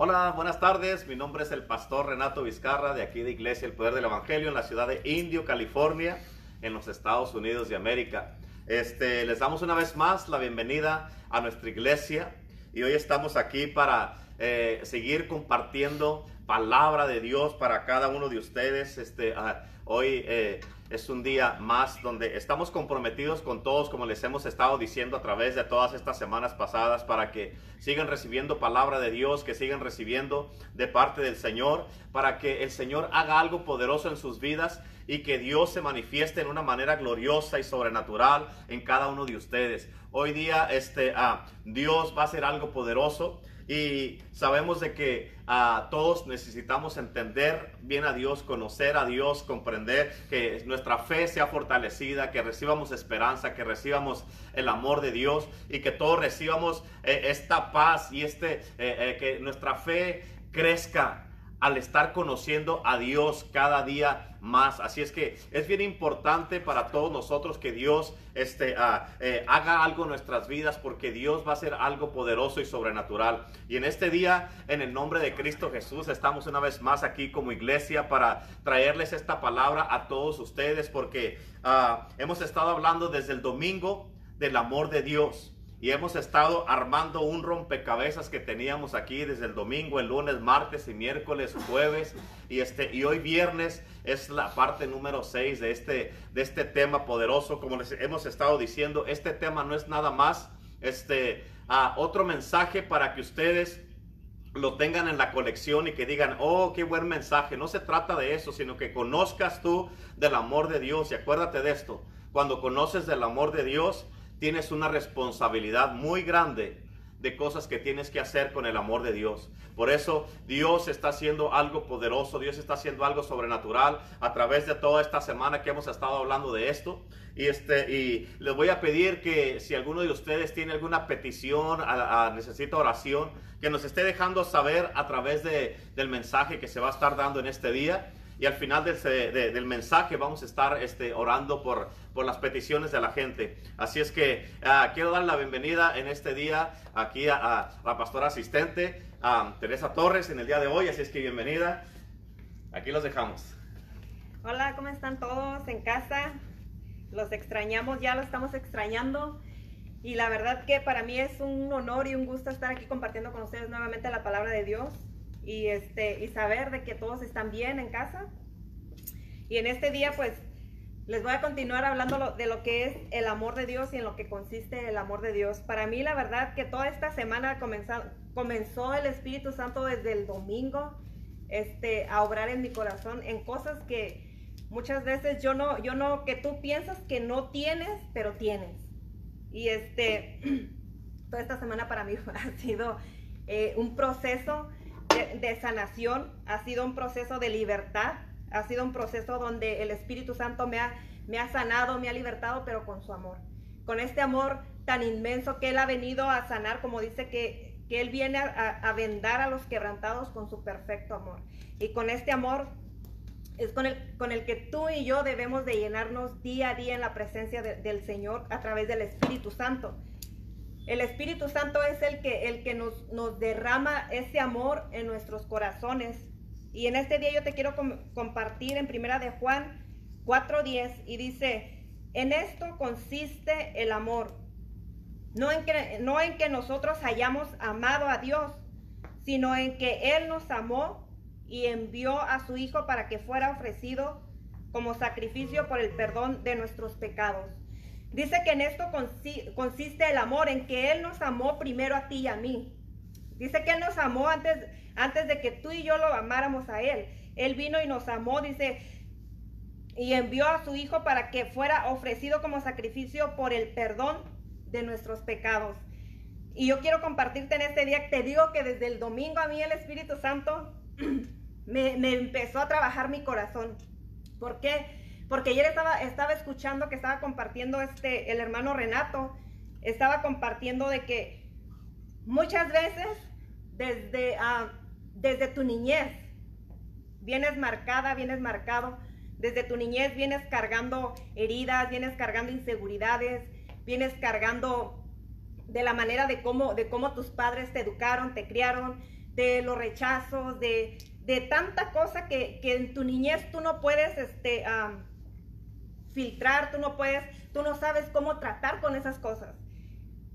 Hola, buenas tardes. Mi nombre es el pastor Renato Vizcarra de aquí de Iglesia El Poder del Evangelio en la ciudad de Indio, California, en los Estados Unidos de América. Este, les damos una vez más la bienvenida a nuestra iglesia y hoy estamos aquí para eh, seguir compartiendo palabra de Dios para cada uno de ustedes. Este, ah, hoy eh, es un día más donde estamos comprometidos con todos, como les hemos estado diciendo a través de todas estas semanas pasadas, para que sigan recibiendo palabra de Dios, que sigan recibiendo de parte del Señor, para que el Señor haga algo poderoso en sus vidas y que Dios se manifieste en una manera gloriosa y sobrenatural en cada uno de ustedes. Hoy día este, ah, Dios va a hacer algo poderoso. Y sabemos de que ah, todos necesitamos entender bien a Dios, conocer a Dios, comprender que nuestra fe sea fortalecida, que recibamos esperanza, que recibamos el amor de Dios y que todos recibamos eh, esta paz y este, eh, eh, que nuestra fe crezca al estar conociendo a Dios cada día más. Así es que es bien importante para todos nosotros que Dios este, ah, eh, haga algo en nuestras vidas porque Dios va a hacer algo poderoso y sobrenatural. Y en este día, en el nombre de Cristo Jesús, estamos una vez más aquí como iglesia para traerles esta palabra a todos ustedes porque ah, hemos estado hablando desde el domingo del amor de Dios. Y hemos estado armando un rompecabezas que teníamos aquí desde el domingo, el lunes, martes y miércoles, jueves. Y, este, y hoy viernes es la parte número 6 de este, de este tema poderoso. Como les hemos estado diciendo, este tema no es nada más este, ah, otro mensaje para que ustedes lo tengan en la colección y que digan, oh, qué buen mensaje. No se trata de eso, sino que conozcas tú del amor de Dios. Y acuérdate de esto, cuando conoces del amor de Dios, tienes una responsabilidad muy grande de cosas que tienes que hacer con el amor de Dios. Por eso Dios está haciendo algo poderoso, Dios está haciendo algo sobrenatural a través de toda esta semana que hemos estado hablando de esto. Y, este, y les voy a pedir que si alguno de ustedes tiene alguna petición, necesita oración, que nos esté dejando saber a través de, del mensaje que se va a estar dando en este día y al final del, mensaje vamos a estar este, orando por, por las peticiones de la gente. Así es que ah, quiero dar la bienvenida en este día aquí a, la pastora asistente, a Teresa Torres, en el día de hoy. Así es que bienvenida. Aquí los dejamos. Hola, ¿cómo están todos en casa? Los extrañamos, ya lo estamos extrañando. Y la verdad que para mí es un honor y un gusto estar aquí compartiendo con ustedes nuevamente la palabra de Dios y, este, y saber de que todos están bien en casa. Y en este día, pues, les voy a continuar hablando de lo que es el amor de Dios y en lo que consiste el amor de Dios. Para mí, la verdad que toda esta semana comenzó, comenzó el Espíritu Santo desde el domingo este, a obrar en mi corazón en cosas que muchas veces yo no, yo no, que tú piensas que no tienes, pero tienes. Y este, toda esta semana para mí ha sido eh, un proceso de, sanación, ha sido un proceso de libertad, ha sido un proceso donde el Espíritu Santo me ha, me ha sanado, me ha libertado, pero con su amor. Con este amor tan inmenso que Él ha venido a sanar, como dice que, que Él viene a, vendar a los quebrantados con su perfecto amor. Y con este amor es con el, con el que tú y yo debemos de llenarnos día a día en la presencia del Señor a través del Espíritu Santo. El Espíritu Santo es el que, el que nos, nos derrama ese amor en nuestros corazones. Y en este día yo te quiero compartir en primera de Juan 4.10 y dice, en esto consiste el amor. No en, que, no en que nosotros hayamos amado a Dios, sino en que Él nos amó y envió a su Hijo para que fuera ofrecido como sacrificio por el perdón de nuestros pecados. Dice que en esto consiste el amor, en que Él nos amó primero a ti y a mí. Dice que Él nos amó antes, antes de que tú y yo lo amáramos a Él. Él vino y nos amó, dice, y envió a su Hijo para que fuera ofrecido como sacrificio por el perdón de nuestros pecados. Y yo quiero compartirte en este día, te digo que desde el domingo a mí el Espíritu Santo me, me empezó a trabajar mi corazón. ¿Por qué? Porque ayer estaba, estaba escuchando que estaba compartiendo este, el hermano Renato, estaba compartiendo de que muchas veces desde, ah, desde tu niñez vienes marcada, vienes marcado, desde tu niñez vienes cargando heridas, vienes cargando inseguridades, vienes cargando de la manera de cómo, de cómo tus padres te educaron, te criaron, de los rechazos, de, de tanta cosa que, que, en tu niñez tú no puedes este, filtrar, tú no puedes, tú no sabes cómo tratar con esas cosas.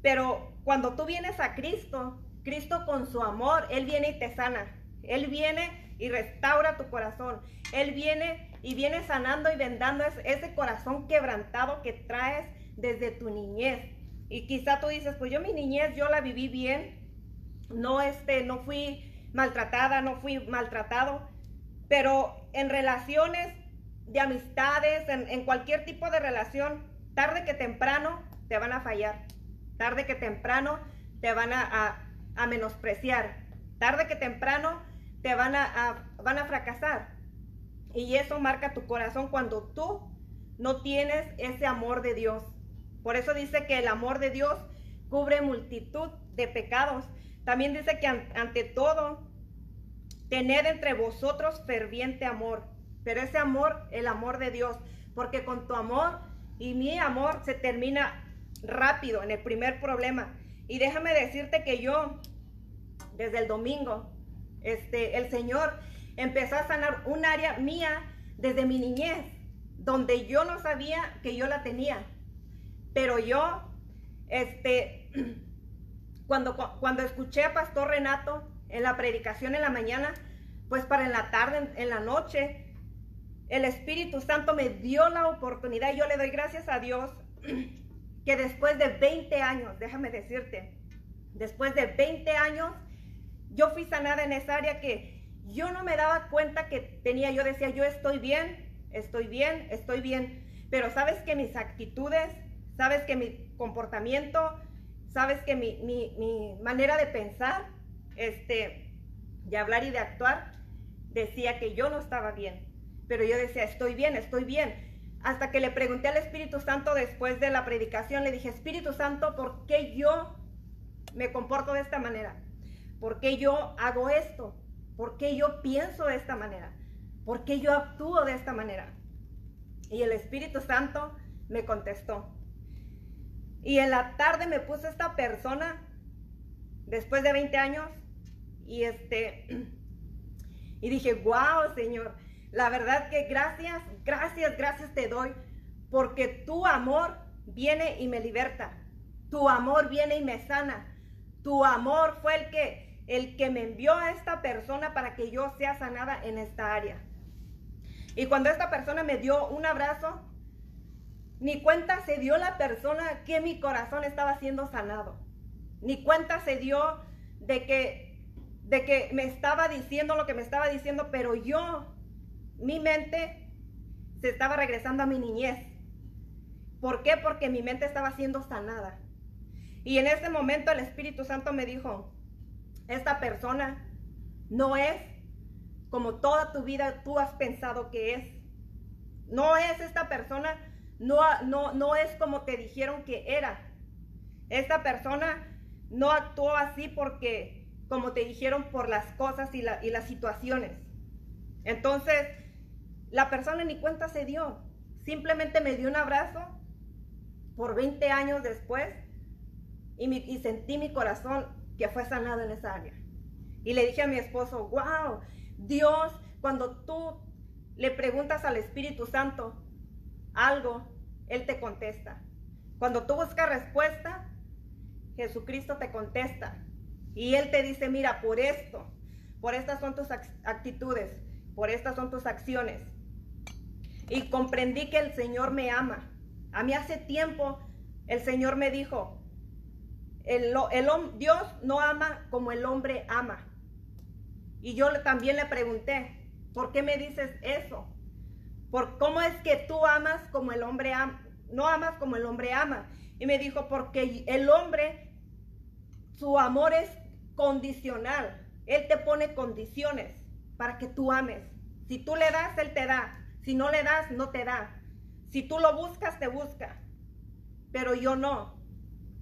Pero cuando tú vienes a Cristo, Cristo con su amor, Él viene y te sana. Él viene y restaura tu corazón. Él viene y viene sanando y vendando ese corazón quebrantado que traes desde tu niñez. Y quizá tú dices, pues yo mi niñez yo la viví bien, no este, no fui maltratada, no fui maltratado, pero en relaciones de amistades, en, cualquier tipo de relación, tarde que temprano te van a fallar, tarde que temprano te van a, menospreciar, tarde que temprano te van a, van a fracasar. Y eso marca tu corazón cuando tú no tienes ese amor de Dios. Por eso dice que el amor de Dios cubre multitud de pecados. También dice que ante todo, tened entre vosotros ferviente amor. Pero ese amor, el amor de Dios, porque con tu amor y mi amor se termina rápido en el primer problema. Y déjame decirte que yo, desde el domingo, este, el Señor empezó a sanar un área mía desde mi niñez, donde yo no sabía que yo la tenía. Pero yo, este, cuando, cuando escuché a Pastor Renato en la predicación en la mañana, pues para en la tarde, en, la noche, el Espíritu Santo me dio la oportunidad yo le doy gracias a Dios que después de 20 años, déjame decirte, después de 20 años, yo fui sanada en esa área que yo no me daba cuenta que tenía, yo decía, yo estoy bien, estoy bien, estoy bien, pero sabes que mis actitudes, sabes que mi comportamiento, sabes que mi, manera de pensar, este, de hablar y de actuar, decía que yo no estaba bien, pero yo decía, estoy bien, estoy bien. Hasta que le pregunté al Espíritu Santo después de la predicación, le dije, Espíritu Santo, ¿por qué yo me comporto de esta manera? ¿Por qué yo hago esto? ¿Por qué yo pienso de esta manera? ¿Por qué yo actúo de esta manera? Y el Espíritu Santo me contestó. Y en la tarde me puso esta persona, después de 20 años, y este, y dije, wow, Señor, la verdad que gracias, gracias, gracias te doy, porque tu amor viene y me liberta, tu amor viene y me sana, tu amor fue el que el que me envió a esta persona para que yo sea sanada en esta área. Y cuando esta persona me dio un abrazo, ni cuenta se dio la persona que mi corazón estaba siendo sanado. Ni cuenta se dio de que, de que me estaba diciendo lo que me estaba diciendo, pero yo, mi mente se estaba regresando a mi niñez. ¿Por qué? Porque mi mente estaba siendo sanada. Y en ese momento el Espíritu Santo me dijo, esta persona no es como toda tu vida tú has pensado que es. No es esta persona, no, no, no es como te dijeron que era. Esta persona no actuó así porque, como te dijeron, por las cosas y, y las situaciones. Entonces, la persona ni cuenta se dio. Simplemente me dio un abrazo por 20 años después y, sentí mi corazón que fue sanado en esa área. Y le dije a mi esposo, wow, Dios, cuando tú le preguntas al Espíritu Santo algo, Él te contesta. Cuando tú buscas respuesta, Jesucristo te contesta. Y Él te dice, mira, por esto, por estas son tus actitudes, por estas son tus acciones. Y comprendí que el Señor me ama. A mí hace tiempo el Señor me dijo, el, Dios no ama como el hombre ama. Y yo también le pregunté, ¿por qué me dices eso? ¿Por cómo es que tú amas como el hombre ama? No amas como el hombre ama. Y me dijo, porque el hombre, su amor es condicional. Él te pone condiciones para que tú ames. Si tú le das, Él te da. Si no le das, no te da. Si tú lo buscas, te busca. Pero yo no.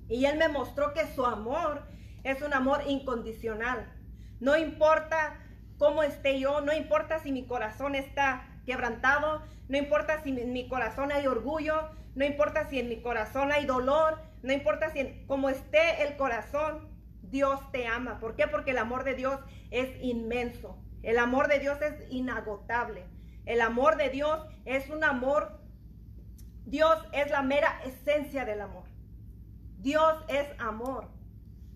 Y Él me mostró que su amor es un amor incondicional. No importa cómo esté yo, no importa si mi corazón está quebrantado, no importa si en mi corazón hay orgullo, no importa si en mi corazón hay dolor, no importa si cómo esté el corazón, Dios te ama. ¿Por qué? Porque el amor de Dios es inmenso. El amor de Dios es inagotable. El amor de Dios es un amor. Dios es la mera esencia del amor. Dios es amor.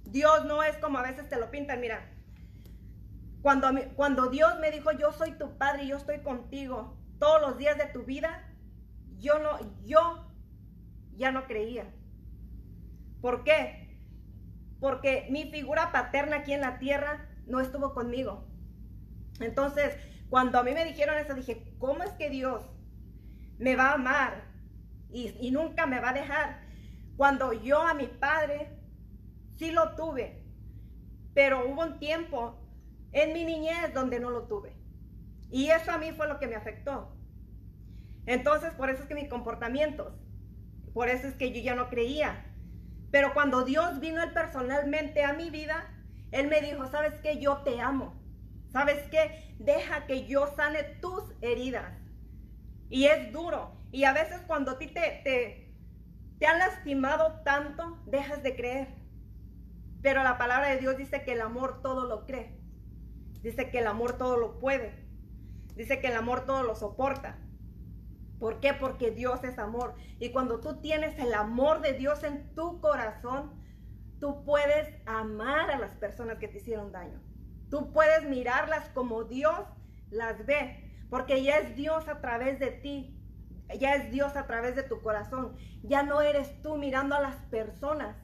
Dios no es como a veces te lo pintan. Mira, cuando, cuando Dios me dijo, yo soy tu padre y yo estoy contigo todos los días de tu vida, yo no, yo ya no creía. ¿Por qué? Porque mi figura paterna aquí en la tierra no estuvo conmigo. Entonces, cuando a mí me dijeron eso, dije, ¿cómo es que Dios me va a amar y, nunca me va a dejar? Cuando yo a mi padre sí lo tuve, pero hubo un tiempo en mi niñez donde no lo tuve. Y eso a mí fue lo que me afectó. Entonces, por eso es que mis comportamientos, por eso es que yo ya no creía. Pero cuando Dios vino personalmente a mi vida, Él me dijo, ¿sabes qué? Yo te amo. ¿Sabes qué? Deja que yo sane tus heridas. Y es duro. Y a veces cuando a ti te, te, te han lastimado tanto, dejas de creer. Pero la palabra de Dios dice que el amor todo lo cree. Dice que el amor todo lo puede. Dice que el amor todo lo soporta. ¿Por qué? Porque Dios es amor. Y cuando tú tienes el amor de Dios en tu corazón, tú puedes amar a las personas que te hicieron daño. Tú puedes mirarlas como Dios las ve. Porque ya es Dios a través de ti. Ya es Dios a través de tu corazón. Ya no eres tú mirando a las personas,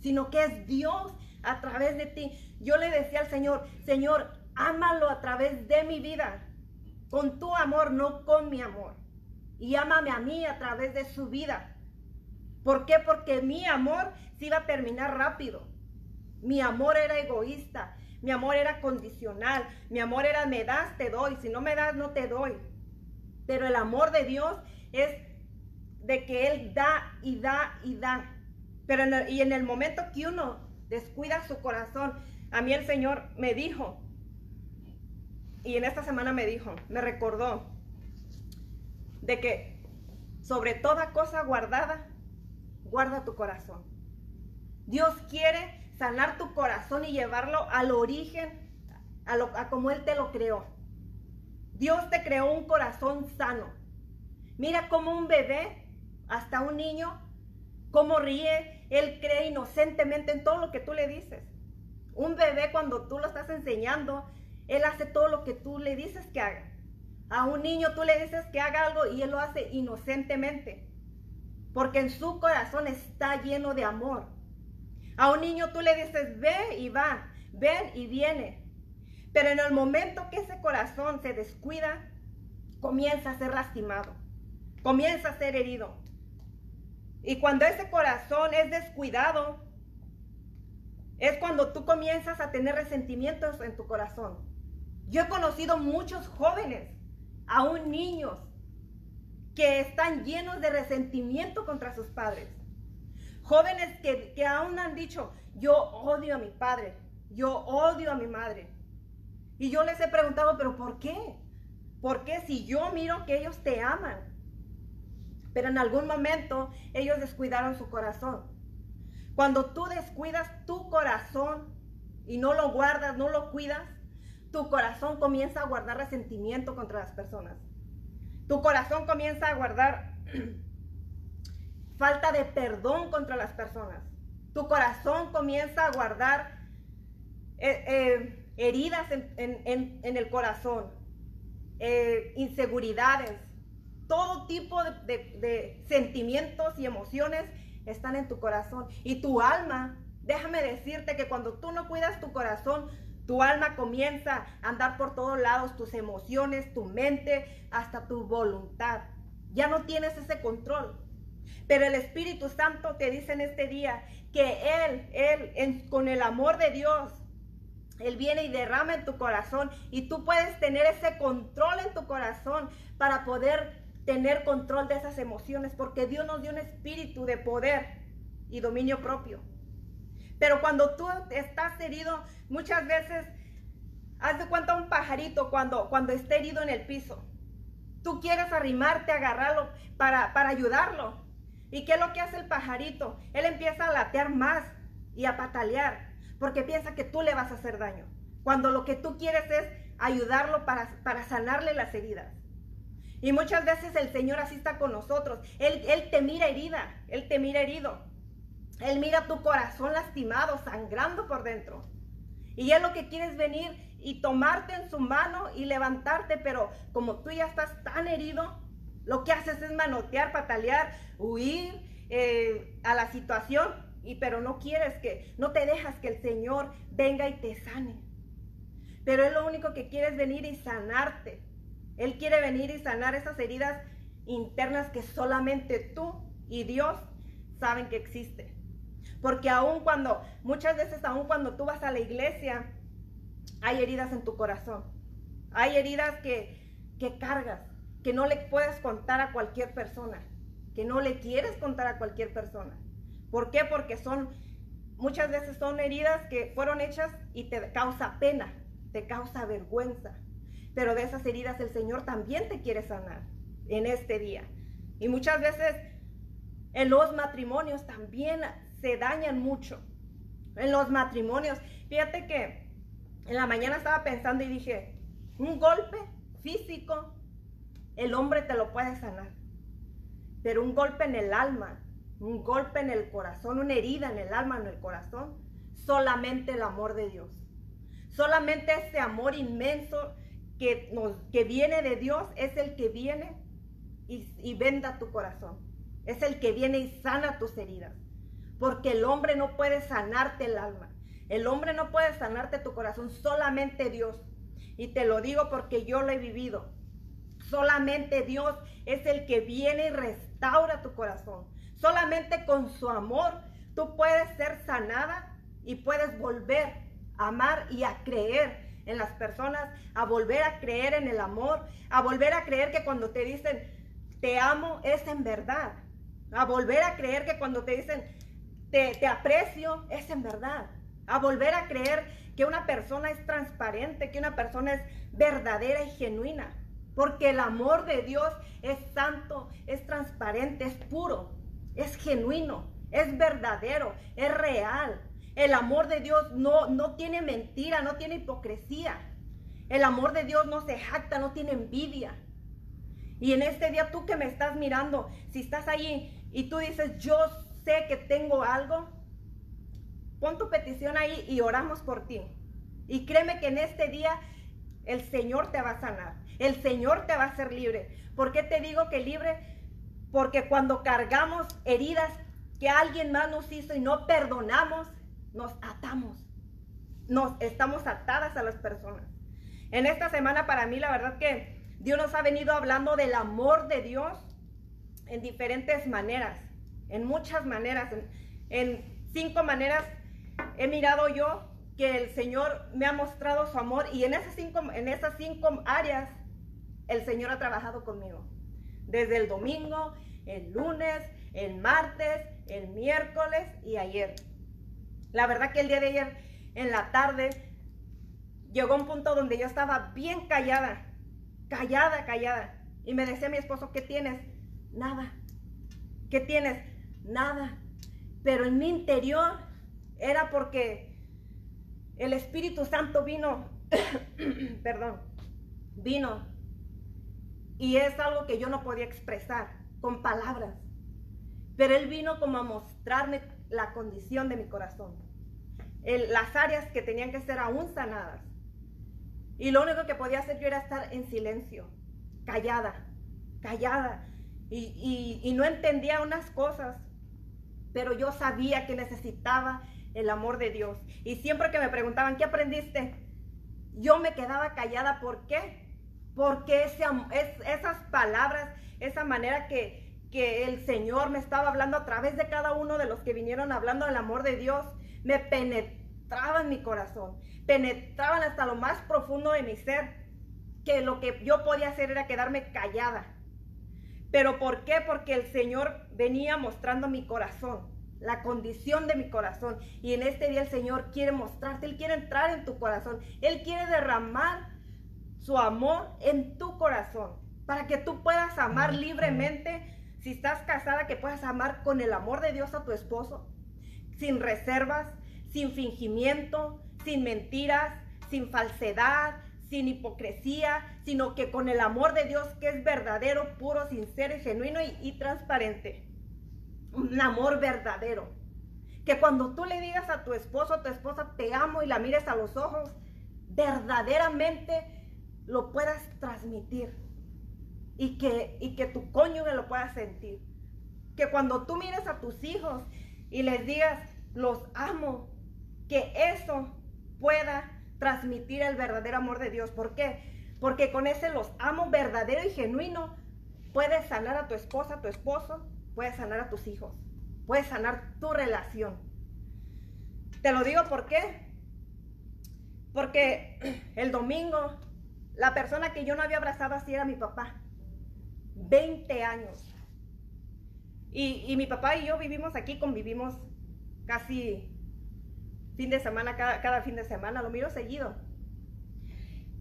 sino que es Dios a través de ti. Yo le decía al Señor, Señor, ámalo a través de mi vida, con tu amor, no con mi amor. Y ámame a mí a través de su vida. ¿Por qué? Porque mi amor se iba a terminar rápido. Mi amor era egoísta, mi amor era condicional, mi amor era me das, te doy, si no me das, no te doy. Pero el amor de Dios es de que Él da y da y da. Pero y en el momento que uno descuida su corazón, a mí el Señor me dijo, y en esta semana me dijo, me recordó de que sobre toda cosa guardada, guarda tu corazón. Dios quiere sanar tu corazón y llevarlo al origen, a, lo, a como Él te lo creó. Dios te creó un corazón sano. Mira cómo un bebé, hasta un niño, cómo ríe, él cree inocentemente en todo lo que tú le dices. Un bebé cuando tú lo estás enseñando, él hace todo lo que tú le dices que haga. A un niño tú le dices que haga algo y él lo hace inocentemente. Porque en su corazón está lleno de amor. A un niño tú le dices, ve y va, ven y viene. Pero en el momento que ese corazón se descuida, comienza a ser lastimado, comienza a ser herido. Y cuando ese corazón es descuidado, es cuando tú comienzas a tener resentimientos en tu corazón. Yo he conocido muchos jóvenes, aún niños, que están llenos de resentimiento contra sus padres. Jóvenes que, que aún han dicho, yo odio a mi padre, yo odio a mi madre. Y yo les he preguntado, pero ¿por qué? ¿Por qué si yo miro que ellos te aman? Pero en algún momento ellos descuidaron su corazón. Cuando tú descuidas tu corazón y no lo guardas, no lo cuidas, tu corazón comienza a guardar resentimiento contra las personas. Tu corazón comienza a guardar falta de perdón contra las personas. Tu corazón comienza a guardar eh, eh, heridas en, el corazón, eh, inseguridades, todo tipo de sentimientos y emociones están en tu corazón. Y tu alma, déjame decirte que cuando tú no cuidas tu corazón, tu alma comienza a andar por todos lados, tus emociones, tu mente, hasta tu voluntad. Ya no tienes ese control. Pero el Espíritu Santo te dice en este día que Él, Él, con el amor de Dios, Él viene y derrama en tu corazón y tú puedes tener ese control en tu corazón para poder tener control de esas emociones, porque Dios nos dio un espíritu de poder y dominio propio. Pero cuando tú estás herido, muchas veces, haz de cuenta un pajarito cuando, cuando esté herido en el piso. Tú quieres arrimarte, agarrarlo para, para ayudarlo. ¿Y qué es lo que hace el pajarito? Él empieza a latear más y a patalear. porque piensa que tú le vas a hacer daño, cuando lo que tú quieres es ayudarlo para, para sanarle las heridas. Y muchas veces el Señor así está con nosotros. Él, él te mira herida, Él te mira herido. Él mira tu corazón lastimado, sangrando por dentro. Y Él lo que quiere es venir y tomarte en su mano y levantarte, pero como tú ya estás tan herido, lo que haces es manotear, patalear, huir eh, a la situación, y pero no quieres que, no te dejas que el Señor venga y te sane. Pero Él lo único que quiere es venir y sanarte. Él quiere venir y sanar esas heridas internas que solamente tú y Dios saben que existen. Porque aun cuando, muchas veces aun cuando tú vas a la iglesia, hay heridas en tu corazón. Hay heridas que, que cargas, que no le puedes contar a cualquier persona, que no le quieres contar a cualquier persona. ¿Por qué? Porque son, muchas veces son heridas que fueron hechas y te causa pena, te causa vergüenza. Pero de esas heridas el Señor también te quiere sanar en este día. Y muchas veces en los matrimonios también se dañan mucho. En los matrimonios, fíjate que en la mañana estaba pensando y dije, un golpe físico, el hombre te lo puede sanar. Pero un golpe en el alma, un golpe en el corazón, una herida en el alma, en el corazón, solamente el amor de Dios. Solamente ese amor inmenso que, nos, que viene de Dios es el que viene y, y venda tu corazón. Es el que viene y sana tus heridas. Porque el hombre no puede sanarte el alma. El hombre no puede sanarte tu corazón, solamente Dios. Y te lo digo porque yo lo he vivido. Solamente Dios es el que viene y restaura tu corazón. Solamente con su amor tú puedes ser sanada y puedes volver a amar y a creer en las personas, a volver a creer en el amor, a volver a creer que cuando te dicen te amo es en verdad, a volver a creer que cuando te dicen te, te aprecio es en verdad, a volver a creer que una persona es transparente, que una persona es verdadera y genuina. Porque el amor de Dios es santo, es transparente, es puro, es genuino, es verdadero, es real. El amor de Dios no, no tiene mentira, no tiene hipocresía. El amor de Dios no se jacta, no tiene envidia. Y en este día tú que me estás mirando, si estás ahí y tú dices, yo sé que tengo algo, Pon tu petición ahí y oramos por ti. Y créeme que en este día el Señor te va a sanar. El Señor te va a hacer libre. ¿Por qué te digo que libre? Porque cuando cargamos heridas que alguien más nos hizo y no perdonamos, nos atamos. Nos estamos atadas a las personas. En esta semana para mí la verdad que Dios nos ha venido hablando del amor de Dios en diferentes maneras, en muchas maneras, en, en cinco maneras he mirado yo que el Señor me ha mostrado su amor y en esas cinco, en esas cinco áreas el Señor ha trabajado conmigo. Desde el domingo, el lunes, el martes, el miércoles y ayer. La verdad que el día de ayer en la tarde llegó un punto donde yo estaba bien callada, callada, callada. Y me decía mi esposo, ¿qué tienes? Nada. ¿Qué tienes? Nada. Pero en mi interior era porque el Espíritu Santo vino, perdón, vino. Y es algo que yo no podía expresar con palabras. Pero Él vino como a mostrarme la condición de mi corazón. las áreas que tenían que ser aún sanadas. Y lo único que podía hacer yo era estar en silencio, callada, callada. Y, no entendía unas cosas, pero yo sabía que necesitaba el amor de Dios. Y siempre que me preguntaban, ¿qué aprendiste? Yo me quedaba callada. ¿Por qué? Porque esas palabras, esa manera que, que el Señor me estaba hablando a través de cada uno de los que vinieron hablando del amor de Dios, me penetraban mi corazón, penetraban hasta lo más profundo de mi ser, que lo que yo podía hacer era quedarme callada. ¿Pero por qué? Porque el Señor venía mostrando mi corazón la condición de mi corazón. Y en este día el Señor quiere mostrarte, Él quiere entrar en tu corazón, Él quiere derramar su amor en tu corazón, para que tú puedas amar libremente. Si estás casada, que puedas amar con el amor de Dios a tu esposo, sin reservas, sin fingimiento, sin mentiras, sin falsedad, sin hipocresía, sino que con el amor de Dios que es verdadero, puro, sincero y genuino y, transparente. Un amor verdadero. Que cuando tú le digas a tu esposo, a tu esposa, te amo y la mires a los ojos, verdaderamente lo puedas transmitir y que, y que tu cónyuge lo pueda sentir. Que cuando tú mires a tus hijos y les digas, los amo, que eso pueda transmitir el verdadero amor de Dios. ¿Por qué? Porque con ese los amo verdadero y genuino, puedes sanar a tu esposa, a tu esposo, puedes sanar a tus hijos, puedes sanar tu relación. Te lo digo por qué. Porque el domingo, la persona que yo no había abrazado así era mi papá. 20 años. Y, y mi papá y yo vivimos aquí, convivimos casi fin de semana, cada, fin de semana, lo miro seguido.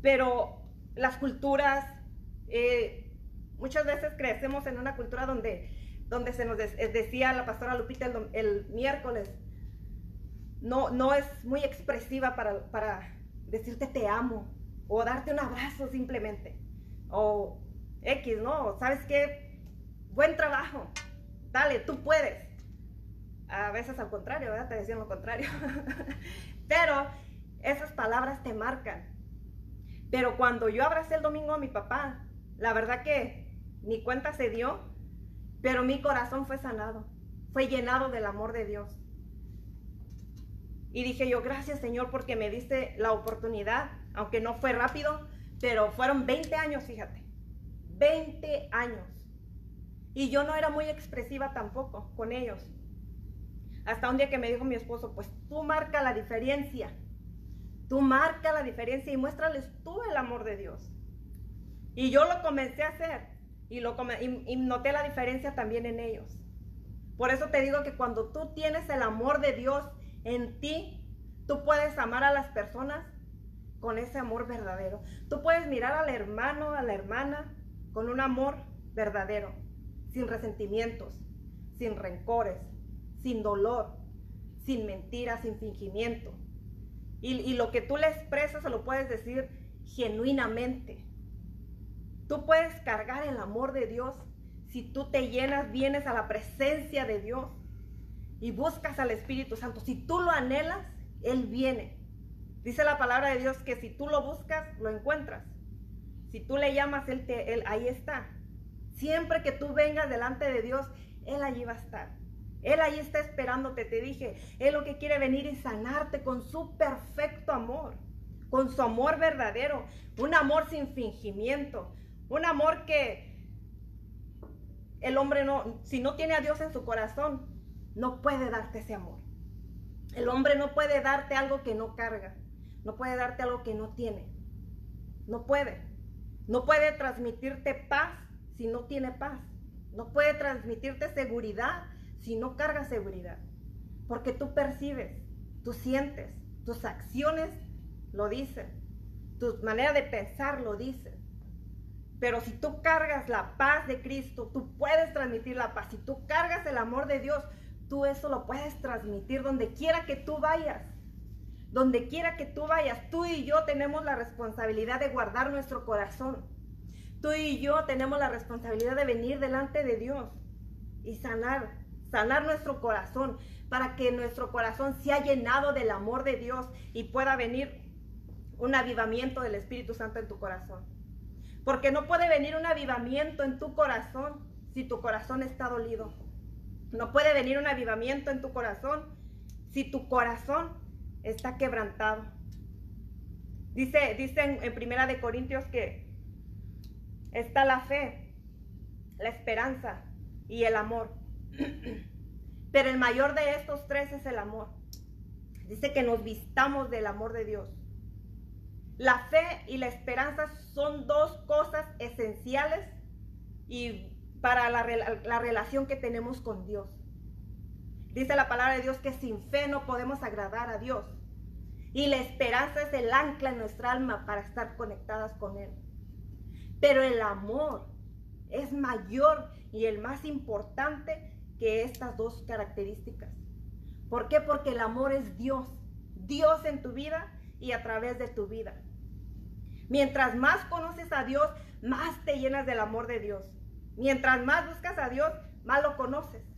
Pero las culturas, eh, muchas veces crecemos en una cultura donde, donde se nos eh, decía la pastora Lupita el, miércoles, no, no es muy expresiva para, para decirte te amo o darte un abrazo simplemente. O X, ¿no? ¿Sabes qué? Buen trabajo. Dale, tú puedes a veces al contrario, ¿verdad? Te decían lo contrario. Pero esas palabras te marcan. Pero cuando yo abracé el domingo a mi papá, la verdad que mi cuenta se dio, pero mi corazón fue sanado, fue llenado del amor de Dios. Y dije yo, gracias Señor porque me diste la oportunidad, aunque no fue rápido, pero fueron 20 años, fíjate, 20 años. Y yo no era muy expresiva tampoco con ellos. Hasta un día que me dijo mi esposo, pues tú marca la diferencia. Tú marca la diferencia y muéstrales tú el amor de Dios. Y yo lo comencé a hacer y, lo y, noté la diferencia también en ellos. Por eso te digo que cuando tú tienes el amor de Dios en ti, tú puedes amar a las personas con ese amor verdadero. Tú puedes mirar al hermano, a la hermana, con un amor verdadero, sin resentimientos, sin rencores, sin dolor, sin mentiras, sin fingimiento. Y, lo que tú le expresas se lo puedes decir genuinamente. Tú puedes cargar el amor de Dios si tú te llenas, vienes a la presencia de Dios y buscas al Espíritu Santo. Si tú lo anhelas, Él viene. Dice la palabra de Dios que si tú lo buscas, lo encuentras. Si tú le llamas, Él, te, él ahí está. Siempre que tú vengas delante de Dios, Él allí va a estar. Él ahí está esperándote, te dije. Él lo que quiere venir y sanarte con su perfecto amor, con su amor verdadero, un amor sin fingimiento, un amor que el hombre no, si no tiene a Dios en su corazón, no puede darte ese amor. El hombre no puede darte algo que no carga, no puede darte algo que no tiene. No puede. No puede transmitirte paz si no tiene paz. No puede transmitirte seguridad si no cargas seguridad. Porque tú percibes, tú sientes, tus acciones lo dicen, tu manera de pensar lo dicen. Pero si tú cargas la paz de Cristo, tú puedes transmitir la paz. Si tú cargas el amor de Dios, tú eso lo puedes transmitir donde quiera que tú vayas. Donde quiera que tú vayas, tú y yo tenemos la responsabilidad de guardar nuestro corazón. Tú y yo tenemos la responsabilidad de venir delante de Dios y sanar sanar nuestro corazón, para que nuestro corazón sea llenado del amor de Dios y pueda venir un avivamiento del Espíritu Santo en tu corazón. Porque no puede venir un avivamiento en tu corazón si tu corazón está dolido. No puede venir un avivamiento en tu corazón si tu corazón está quebrantado. Dice, dicen en Primera de Corintios que está la fe, la esperanza y el amor. Pero el mayor de estos tres es el amor. Dice que nos vistamos del amor de Dios. La fe y la esperanza son dos cosas esenciales y para la, relación que tenemos con Dios. Dice la palabra de Dios que sin fe no podemos agradar a Dios. Y la esperanza es el ancla en nuestra alma para estar conectadas con Él. Pero el amor es mayor y el más importante que estas dos características. ¿Por qué? Porque el amor es Dios. Dios en tu vida y a través de tu vida. Mientras más conoces a Dios, más te llenas del amor de Dios. Mientras más buscas a Dios, más lo conoces.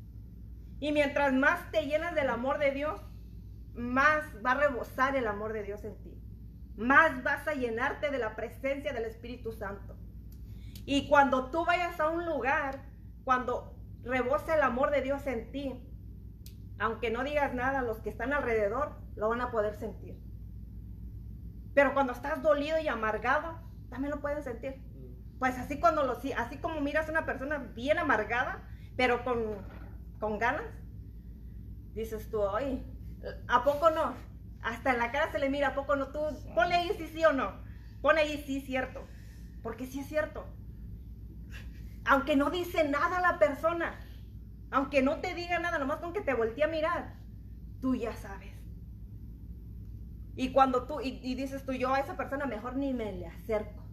Y mientras más te llenas del amor de Dios, más va a rebosar el amor de Dios en ti. Más vas a llenarte de la presencia del Espíritu Santo. Y cuando tú vayas a un lugar, cuando rebose el amor de Dios en ti, aunque no digas nada, los que están alrededor lo van a poder sentir. Pero cuando estás dolido y amargado, también lo pueden sentir. Pues así cuando lo así como miras a una persona bien amargada, pero con, con ganas, dices tú, ay, ¿a poco no? Hasta en la cara se le mira, ¿a poco no? Tú ponle ahí sí, sí o no. Ponle ahí sí, cierto. Porque sí es cierto. Aunque no dice nada la persona, aunque no te diga nada, nomás con que te voltee a mirar, tú ya sabes. Y cuando tú, y, dices tú, yo a esa persona mejor ni me le acerco.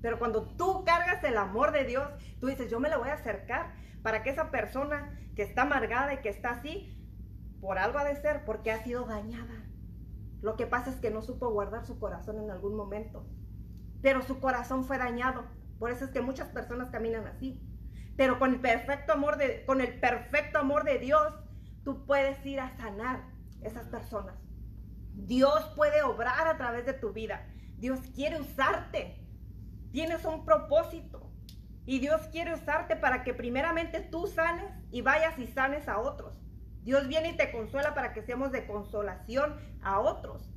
Pero cuando tú cargas el amor de Dios, tú dices, yo me la voy a acercar para que esa persona que está amargada y que está así, por algo ha de ser, porque ha sido dañada. Lo que pasa es que no supo guardar su corazón en algún momento. Pero su corazón fue dañado. Por eso es que muchas personas caminan así. Pero con el perfecto amor de, con el perfecto amor de Dios, tú puedes ir a sanar esas personas. Dios puede obrar a través de tu vida. Dios quiere usarte. Tienes un propósito. Y Dios quiere usarte para que primeramente tú sanes y vayas y sanes a otros. Dios viene y te consuela para que seamos de consolación a otros.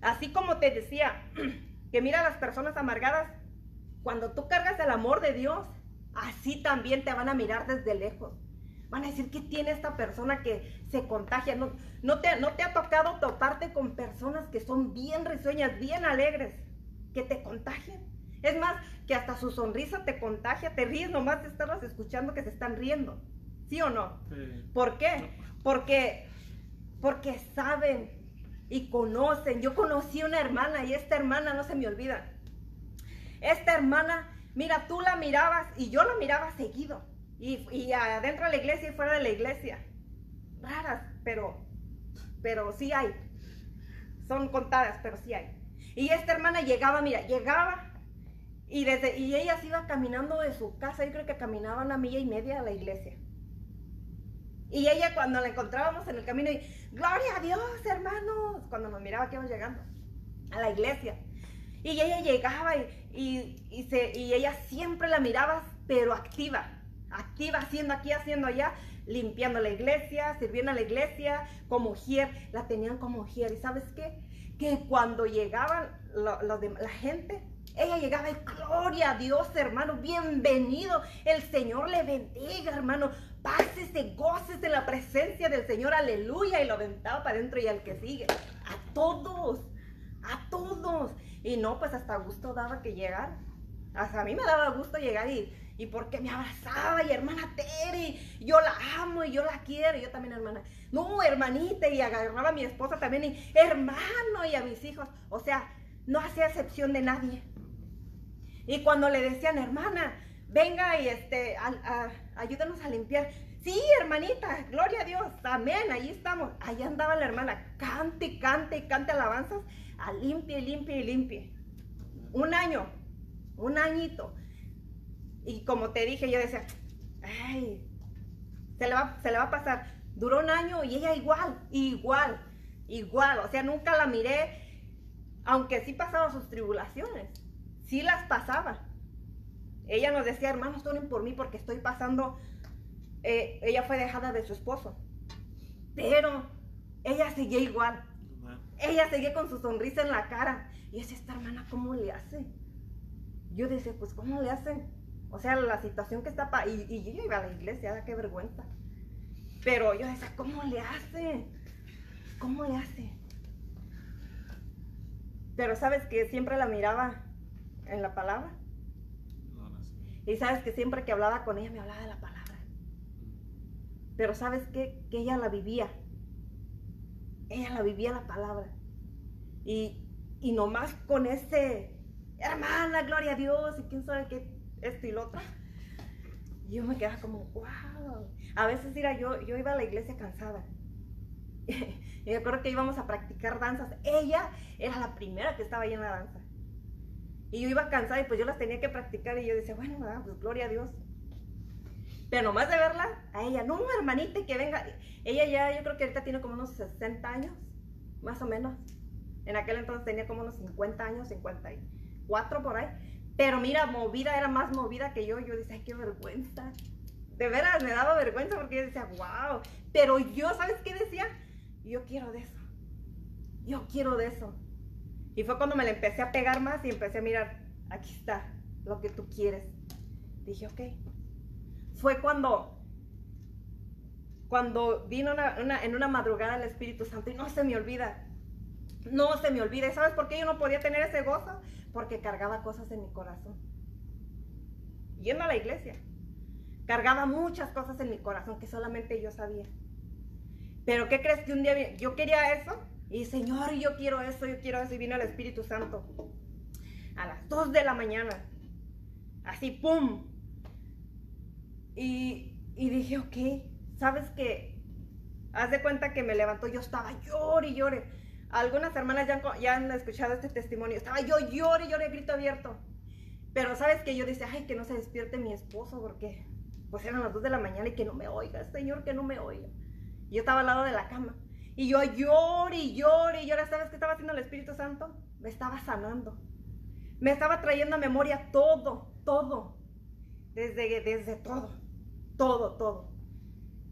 Así como te decía, que mira a las personas amargadas, cuando tú cargas el amor de Dios, así también te van a mirar desde lejos. Van a decir, ¿qué tiene esta persona que se contagia? No, te ha tocado toparte con personas que son bien risueñas, bien alegres, que te contagian. Es más, que hasta su sonrisa te contagia, te ríes nomás de estarlas escuchando que se están riendo. ¿Sí o no? ¿Por qué? Porque, porque saben y conocen. Yo conocí una hermana y esta hermana no se me olvida. Esta hermana Mira, tú la mirabas y yo la miraba seguido. Y, adentro de la iglesia y fuera de la iglesia. Raras, pero, pero sí hay. Son contadas, pero sí hay. Y esta hermana llegaba, mira, llegaba y, desde, y ella se iba caminando de su casa, yo creo que caminaba una milla y media a la iglesia. Y ella cuando la encontrábamos en el camino, y, gloria a Dios, hermanos, cuando nos miraba que íbamos llegando a la iglesia. Y ella llegaba y, y, se, y ella siempre la miraba, pero activa, activa, haciendo aquí, haciendo allá, limpiando la iglesia, sirviendo a la iglesia, como mujer, la tenían como mujer. ¿Y sabes qué? Que cuando llegaban la gente, ella llegaba y gloria a Dios, hermano, bienvenido. El Señor le bendiga, hermano. Pásese, goces de la presencia del Señor, aleluya. Y lo aventaba para adentro y al que sigue. A todos, a todos. Y no, pues hasta gusto daba que llegar. Hasta a mí me daba gusto llegar y, y porque me abrazaba y hermana Terry, yo la amo y yo la quiero, yo también hermana, no, hermanita, y agarraba a mi esposa también y hermano y a mis hijos, o sea, no hacía excepción de nadie. Y cuando le decían, hermana, venga y este, ayúdanos a limpiar, sí, hermanita, gloria a Dios, amén, ahí estamos, ahí andaba la hermana, cante, cante, cante alabanzas, a limpie, limpie limpie. Un año, un añito. Y como te dije, yo decía, ay, se le va, se le va a pasar. Duró un año y ella igual, igual, igual. O sea, nunca la miré, aunque sí pasaba sus tribulaciones, sí las pasaba. Ella nos decía, hermanos, oren por mí porque estoy pasando. Eh, ella fue dejada de su esposo, pero ella seguía igual. Ella seguía con su sonrisa en la cara. Y decía, esta hermana, ¿cómo le hace? Yo decía, pues, ¿cómo le hace? O sea, la situación que está... Pa y, y, yo iba a la iglesia, qué vergüenza. Pero yo decía, ¿cómo le hace? ¿Cómo le hace? Pero sabes que siempre la miraba en la palabra. Y sabes que siempre que hablaba con ella me hablaba de la palabra. Pero sabes qué? Que ella la vivía ella la vivía la palabra. Y, y nomás con ese, hermana, gloria a Dios, y quién sabe qué, esto y lo otro. Yo me quedaba como, wow. A veces, mira, yo, yo iba a la iglesia cansada. y me acuerdo que íbamos a practicar danzas. Ella era la primera que estaba ahí en la danza. Y yo iba cansada y pues yo las tenía que practicar y yo decía, bueno, pues gloria a Dios. Pero nomás de verla, a ella, no, hermanita, que venga. Ella ya, yo creo que ahorita tiene como unos 60 años, más o menos. En aquel entonces tenía como unos 50 años, 54 por ahí. Pero mira, movida, era más movida que yo. Yo decía, ay, qué vergüenza. De veras, me daba vergüenza porque yo decía, wow. Pero yo, ¿sabes qué decía? Yo quiero de eso. Yo quiero de eso. Y fue cuando me le empecé a pegar más y empecé a mirar, aquí está, lo que tú quieres. Dije, ok. Fue cuando, cuando vino en una madrugada el Espíritu Santo y no se me olvida. No se me olvida. ¿Sabes por qué yo no podía tener ese gozo? Porque cargaba cosas en mi corazón. Yendo a la iglesia. Cargaba muchas cosas en mi corazón que solamente yo sabía. Pero ¿qué crees que un día yo quería eso? Y Señor, yo quiero eso, yo quiero eso. Y vino el Espíritu Santo. A las 2 de la mañana. Así, ¡pum! Y, dije, ok, ¿sabes qué? Haz de cuenta que me levantó, yo estaba llore y llore. Algunas hermanas ya, ya han escuchado este testimonio. Estaba yo llore y llore, grito abierto. Pero sabes que yo decía, ay, que no se despierte mi esposo porque pues eran las 2 de la mañana y que no me oiga, Señor, que no me oiga. Y yo estaba al lado de la cama. Y yo lloré y lloré y ahora ¿sabes qué estaba haciendo el Espíritu Santo? Me estaba sanando. Me estaba trayendo a memoria todo, todo. Desde, desde todo. Todo, todo.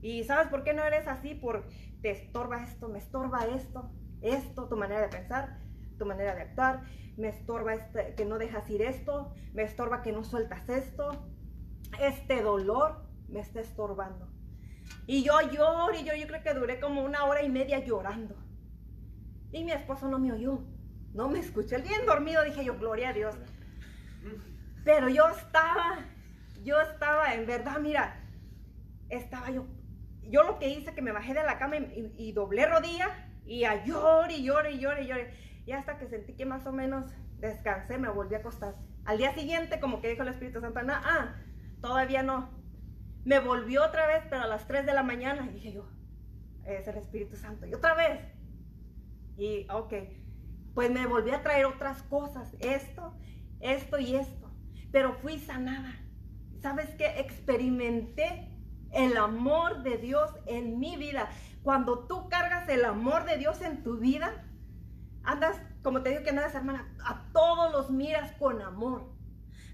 Y ¿sabes por qué no eres así? Por te estorba esto, me estorba esto, esto, tu manera de pensar, tu manera de actuar, me estorba este, que no dejas ir esto, me estorba que no sueltas esto, este dolor me está estorbando. Y yo lloro y yo, yo creo que duré como una hora y media llorando. Y mi esposo no me oyó, no me escuchó. El bien dormido dije yo, gloria a Dios. Pero yo estaba, yo estaba, en verdad, mira, estaba yo. Yo lo que hice que me bajé de la cama y, doblé rodilla y a llorar y llorar y llorar y llorar. Y hasta que sentí que más o menos descansé, me volví a acostar. Al día siguiente, como que dijo el Espíritu Santo, ah, todavía no, me volvió otra vez, pero a las 3 de la mañana. Y dije yo, es el Espíritu Santo. Y otra vez. Y ok, pues me volví a traer otras cosas. Esto, esto y esto. Pero fui sanada. ¿Sabes qué? Experimenté el amor de Dios en mi vida. Cuando tú cargas el amor de Dios en tu vida, andas, como te digo que andas, hermana, a todos los miras con amor.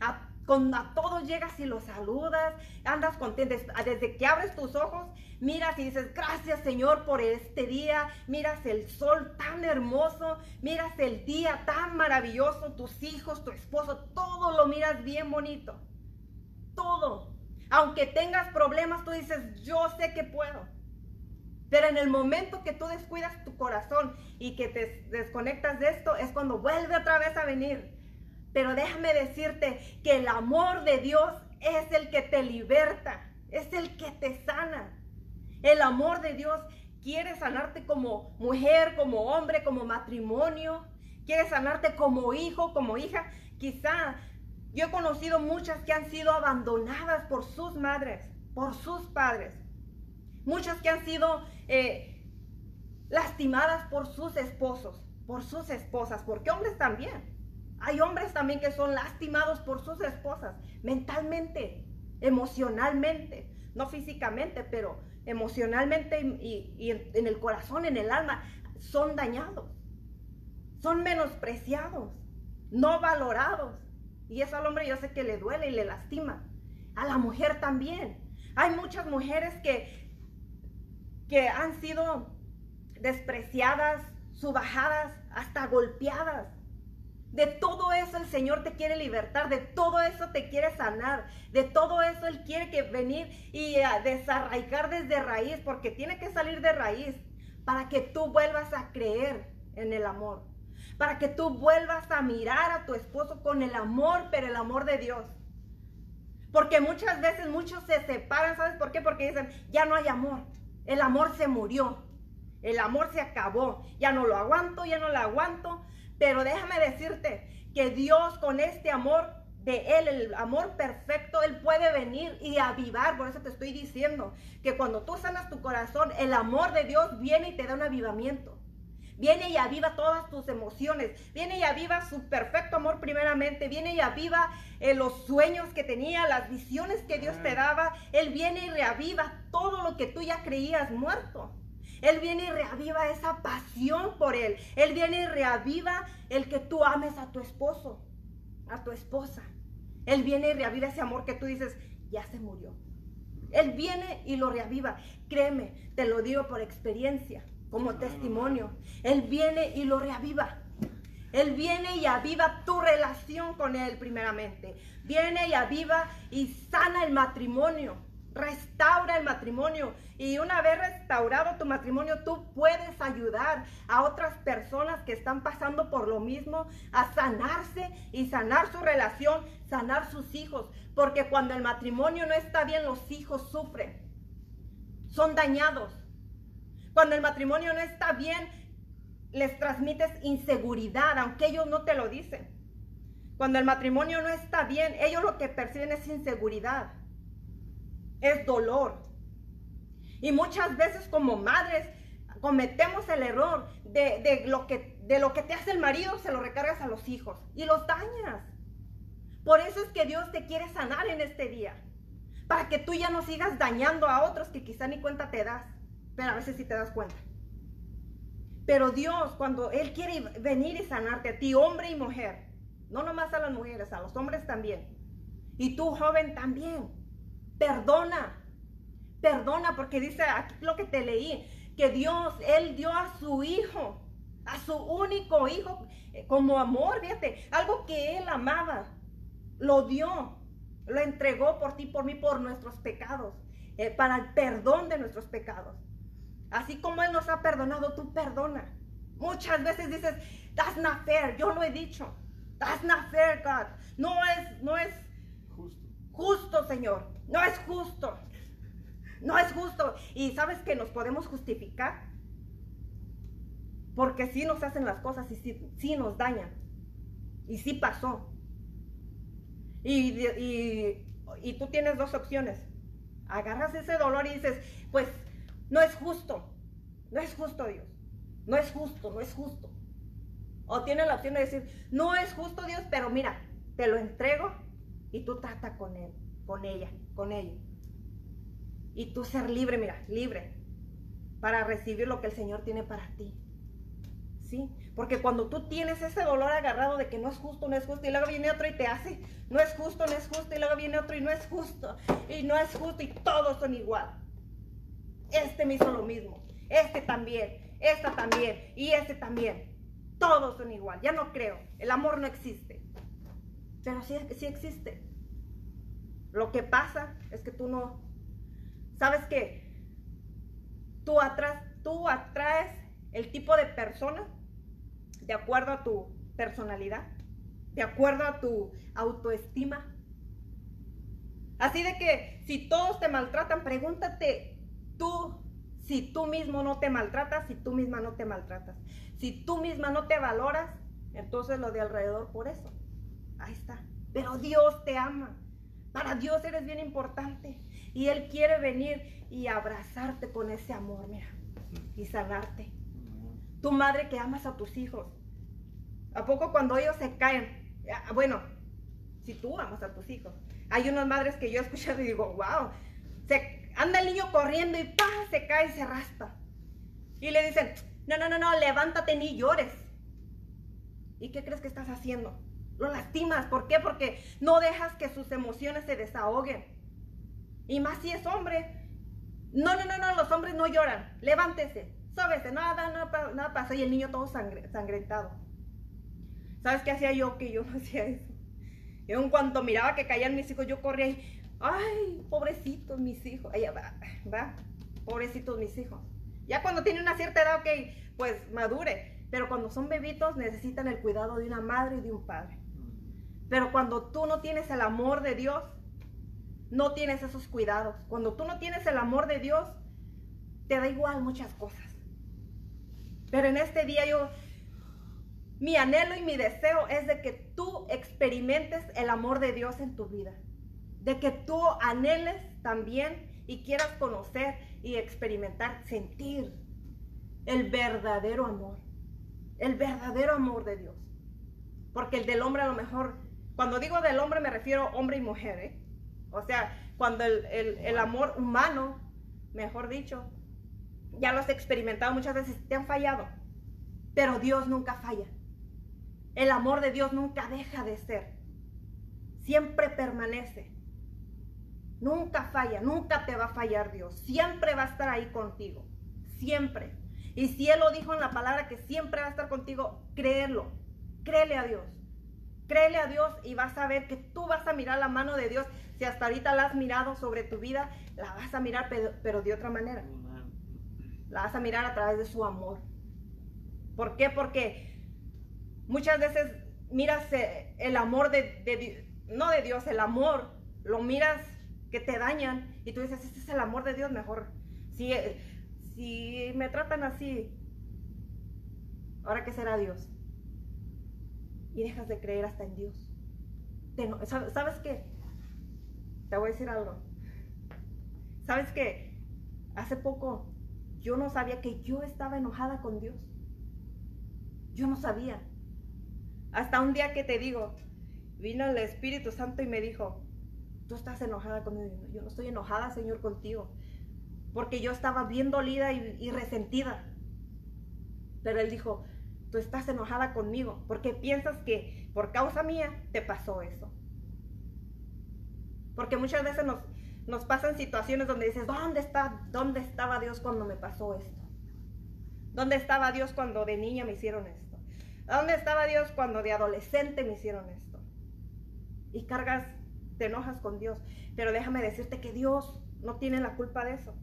A con a todos llegas y los saludas, andas contento. Desde que abres tus ojos, miras y dices, gracias Señor por este día. Miras el sol tan hermoso, miras el día tan maravilloso, tus hijos, tu esposo, todo lo miras bien bonito. Todo. Aunque tengas problemas, tú dices, yo sé que puedo. Pero en el momento que tú descuidas tu corazón y que te desconectas de esto, es cuando vuelve otra vez a venir pero déjame decirte que el amor de Dios es el que te liberta, es el que te sana. El amor de Dios quiere sanarte como mujer, como hombre, como matrimonio. Quiere sanarte como hijo, como hija. Quizá yo he conocido muchas que han sido abandonadas por sus madres, por sus padres. Muchas que han sido eh, lastimadas por sus esposos, por sus esposas, porque hombres también. Hay hombres también que son lastimados por sus esposas, mentalmente, emocionalmente, no físicamente, pero emocionalmente y, en, el corazón, en el alma, son dañados, son menospreciados, no valorados. Y eso al hombre yo sé que le duele y le lastima. A la mujer también. Hay muchas mujeres que, que han sido despreciadas, subajadas, hasta golpeadas de todo eso el Señor te quiere libertar, de todo eso te quiere sanar, de todo eso Él quiere que venir y desarraigar desde raíz, porque tiene que salir de raíz para que tú vuelvas a creer en el amor, para que tú vuelvas a mirar a tu esposo con el amor, pero el amor de Dios. Porque muchas veces muchos se separan, ¿sabes por qué? Porque dicen, ya no hay amor, el amor se murió, el amor se acabó, ya no lo aguanto, ya no lo aguanto, pero déjame decirte que Dios con este amor de Él, el amor perfecto, Él puede venir y avivar. Por eso te estoy diciendo que cuando tú sanas tu corazón, el amor de Dios viene y te da un avivamiento. Viene y aviva todas tus emociones. Viene y aviva su perfecto amor primeramente. Viene y aviva eh, los sueños que tenía, las visiones que Dios te daba. Él viene y reaviva todo lo que tú ya creías muerto. Él viene y reaviva esa pasión por Él. Él viene y reaviva el que tú ames a tu esposo, a tu esposa. Él viene y reaviva ese amor que tú dices, ya se murió. Él viene y lo reaviva. Créeme, te lo digo por experiencia como testimonio. Él viene y lo reaviva. Él viene y aviva tu relación con Él primeramente. Viene y aviva y sana el matrimonio. Restaura el matrimonio. Y una vez restaurado tu matrimonio, tú puedes ayudar a otras personas que están pasando por lo mismo a sanarse y sanar su relación, sanar sus hijos. Porque cuando el matrimonio no está bien, los hijos sufren. Son dañados. Cuando el matrimonio no está bien, les transmites inseguridad, aunque ellos no te lo dicen. Cuando el matrimonio no está bien, ellos lo que perciben es inseguridad, es dolor. Y muchas veces como madres cometemos el error de, lo que, de lo que te hace el marido, se lo recargas a los hijos y los dañas. Por eso es que Dios te quiere sanar en este día, para que tú ya no sigas dañando a otros que quizá ni cuenta te das pero a veces sí te das cuenta. Pero Dios, cuando Él quiere venir y sanarte a ti, hombre y mujer, no nomás a las mujeres, a los hombres también, y tú joven también, perdona, perdona, porque dice aquí lo que te leí, que Dios, Él dio a su hijo, a su único hijo, eh, como amor, fíjate, algo que Él amaba, lo dio, lo entregó por ti, por mí, por nuestros pecados, eh, para el perdón de nuestros pecados. Así como Él nos ha perdonado, tú perdona. Muchas veces dices, that's not fair. Yo lo he dicho. That's not fair, God. No es, no es justo. justo, Señor. No es justo. No es justo. Y sabes que nos podemos justificar. Porque sí nos hacen las cosas y sí, nos dañan. Y sí pasó. Y, y, tú tienes dos opciones. Agarras ese dolor y dices, pues no es justo. No es justo Dios. No es justo, no es justo. O tiene la opción de decir, no es justo Dios, pero mira, te lo entrego y tú trata con él, con ella, con ella. Y tú ser libre, mira, libre, para recibir lo que el Señor tiene para ti. ¿Sí? Porque cuando tú tienes ese dolor agarrado de que no es justo, no es justo, y luego viene otro y te hace, no es justo, no es justo, y luego viene otro y no es justo, y no es justo, y todos son igual este me hizo lo mismo, este también, esta también y este también. Todos son igual, ya no creo, el amor no existe. Pero sí, sí existe. Lo que pasa es que tú no, ¿sabes qué? Tú, atrás, tú atraes el tipo de persona de acuerdo a tu personalidad, de acuerdo a tu autoestima. Así de que si todos te maltratan, pregúntate tú, si tú mismo no te maltratas, si tú misma no te maltratas, si tú misma no te valoras, entonces lo de alrededor por eso. Ahí está. Pero Dios te ama. Para Dios eres bien importante. Y Él quiere venir y abrazarte con ese amor, mira, y sanarte. Tu madre que amas a tus hijos. ¿A poco cuando ellos se caen? Bueno, si tú amas a tus hijos. Hay unas madres que yo he escuchado y digo, wow, se anda el niño corriendo y ¡pah! se cae y se raspa. Y le dicen, no, no, no, no, levántate ni llores. ¿Y qué crees que estás haciendo? Lo lastimas. ¿Por qué? Porque no dejas que sus emociones se desahoguen. Y más si es hombre. No, no, no, no, los hombres no lloran. Levántese, sóbese, nada, nada, pasa. Y el niño todo sangrentado. ¿Sabes qué hacía yo? Que yo no hacía eso. Y en cuanto miraba que caían mis hijos, yo corría ay, pobrecitos mis hijos, ella va, va, pobrecitos mis hijos. Ya cuando tiene una cierta edad, ok, pues madure, pero cuando son bebitos necesitan el cuidado de una madre y de un padre. Pero cuando tú no tienes el amor de Dios, no tienes esos cuidados. Cuando tú no tienes el amor de Dios, te da igual muchas cosas. Pero en este día yo mi anhelo y mi deseo es de que tú experimentes el amor de Dios en tu vida. De que tú anheles también y quieras conocer y experimentar, sentir el verdadero amor. El verdadero amor de Dios. Porque el del hombre a lo mejor, cuando digo del hombre me refiero hombre y mujer, ¿eh? O sea, cuando el, el amor humano, mejor dicho, ya lo has experimentado muchas veces, te han fallado. Pero Dios nunca falla. El amor de Dios nunca deja de ser. Siempre permanece. Nunca falla, nunca te va a fallar Dios. Siempre va a estar ahí contigo. Siempre. Y si Él lo dijo en la palabra que siempre va a estar contigo, créelo. Créele a Dios. Créele a Dios y vas a ver que tú vas a mirar la mano de Dios. Si hasta ahorita la has mirado sobre tu vida, la vas a mirar pero, de otra manera. La vas a mirar a través de su amor. ¿Por qué? Porque muchas veces miras eh, el amor de, no de Dios, el amor, lo miras que te dañan y tú dices, este es el amor de Dios mejor. Si, eh, si me tratan así, ahora qué será Dios. Y dejas de creer hasta en Dios. ¿Sabes qué? Te voy a decir algo. ¿Sabes qué? Hace poco yo no sabía que yo estaba enojada con Dios. Yo no sabía. Hasta un día que te digo, vino el Espíritu Santo y me dijo, tú estás enojada conmigo. Yo no estoy enojada, Señor, contigo. Porque yo estaba bien dolida y, resentida. Pero Él dijo, tú estás enojada conmigo. Porque piensas que por causa mía te pasó eso. Porque muchas veces nos, nos pasan situaciones donde dices, ¿dónde, está, ¿dónde estaba Dios cuando me pasó esto? ¿Dónde estaba Dios cuando de niña me hicieron esto? ¿Dónde estaba Dios cuando de adolescente me hicieron esto? Y cargas, te enojas con Dios. Pero déjame decirte que Dios no tiene la culpa de eso.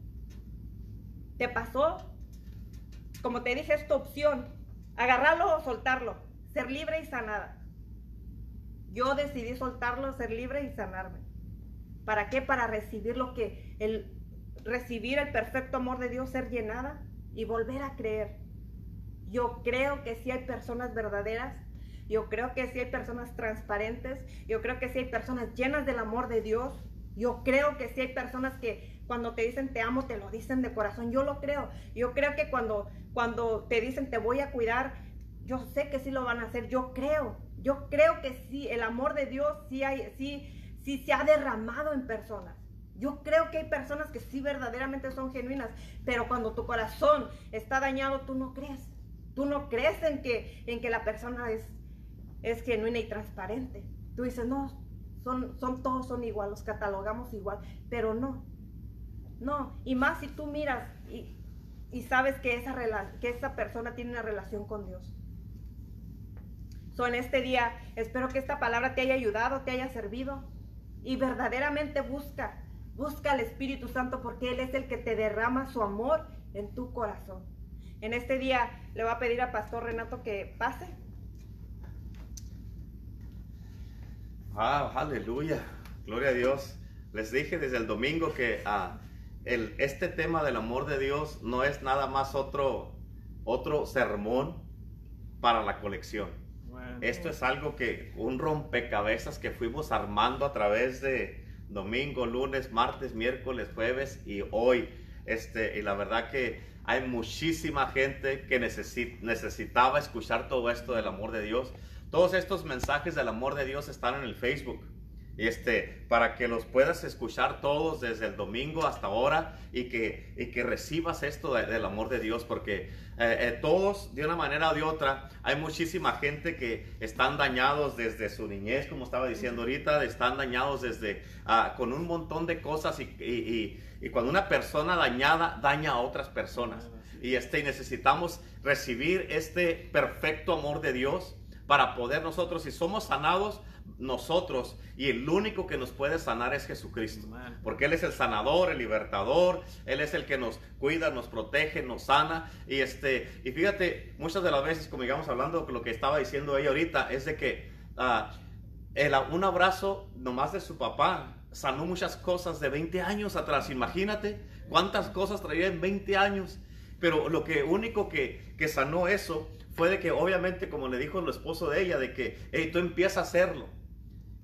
¿Te pasó? Como te dije, es opción. Agarrarlo o soltarlo. Ser libre y sanada. Yo decidí soltarlo, ser libre y sanarme. ¿Para qué? Para recibir lo que, el, recibir el perfecto amor de Dios, ser llenada y volver a creer. Yo creo que sí hay personas verdaderas, yo creo que sí hay personas transparentes, yo creo que sí hay personas llenas del amor de Dios, yo creo que sí hay personas que cuando te dicen te amo, te lo dicen de corazón, yo lo creo. Yo creo que cuando, cuando te dicen te voy a cuidar, yo sé que sí lo van a hacer, yo creo, yo creo que sí, el amor de Dios sí, hay, sí, sí se ha derramado en personas. Yo creo que hay personas que sí verdaderamente son genuinas, pero cuando tu corazón está dañado, tú no crees. Tú no crees en que, en que la persona es, es genuina y transparente. Tú dices, no, son, son todos son igual, los catalogamos igual, pero no. No, y más si tú miras y, y sabes que esa, que esa persona tiene una relación con Dios. So, en este día, espero que esta palabra te haya ayudado, te haya servido y verdaderamente busca Busca al Espíritu Santo porque Él es el que te derrama su amor en tu corazón. En este día le voy a pedir al Pastor Renato que pase. Ah, aleluya. Gloria a Dios. Les dije desde el domingo que ah, el, este tema del amor de Dios no es nada más otro, otro sermón para la colección. Esto es algo que, un rompecabezas que fuimos armando a través de, domingo, lunes, martes, miércoles, jueves y hoy. Este, y la verdad que hay muchísima gente que necesitaba escuchar todo esto del amor de Dios. Todos estos mensajes del amor de Dios están en el Facebook este, para que los puedas escuchar todos desde el domingo hasta ahora y que, y que recibas esto del amor de Dios, porque eh, eh, todos, de una manera o de otra, hay muchísima gente que están dañados desde su niñez, como estaba diciendo ahorita, están dañados desde, ah, con un montón de cosas y, y, y, cuando una persona dañada daña a otras personas. Y este, necesitamos recibir este perfecto amor de Dios para poder nosotros, si somos sanados, nosotros y el único que nos puede sanar es Jesucristo. Porque Él es el sanador, el libertador, Él es el que nos cuida, nos protege, nos sana. Y, este, y fíjate, muchas de las veces, como digamos hablando lo que estaba diciendo ella ahorita, es de que ah, el, un abrazo nomás de su papá sanó muchas cosas de 20 años atrás. Imagínate cuántas cosas traía en 20 años. Pero lo que único que, que sanó eso fue de que obviamente, como le dijo el esposo de ella, de que, hey, tú empiezas a hacerlo.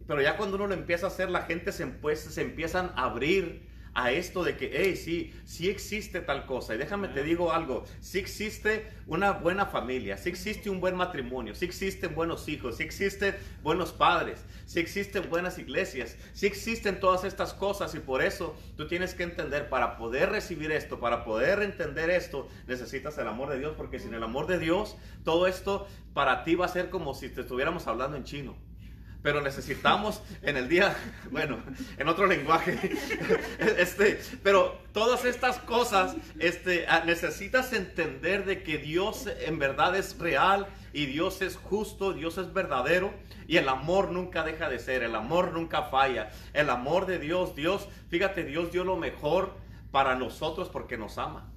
Pero ya cuando uno lo empieza a hacer, la gente se, pues, se empiezan a abrir a esto de que, hey, sí, sí existe tal cosa. Y déjame te digo algo, sí existe una buena familia, sí existe un buen matrimonio, sí existen buenos hijos, sí existen buenos padres, sí existen buenas iglesias, sí existen todas estas cosas. Y por eso tú tienes que entender, para poder recibir esto, para poder entender esto, necesitas el amor de Dios, porque sin el amor de Dios, todo esto para ti va a ser como si te estuviéramos hablando en chino pero necesitamos en el día, bueno, en otro lenguaje, este, pero todas estas cosas, este, ah, necesitas entender de que Dios en verdad es real y Dios es justo, Dios es verdadero y el amor nunca deja de ser, el amor nunca falla, el amor de Dios, Dios, fíjate, Dios dio lo mejor para nosotros porque nos ama.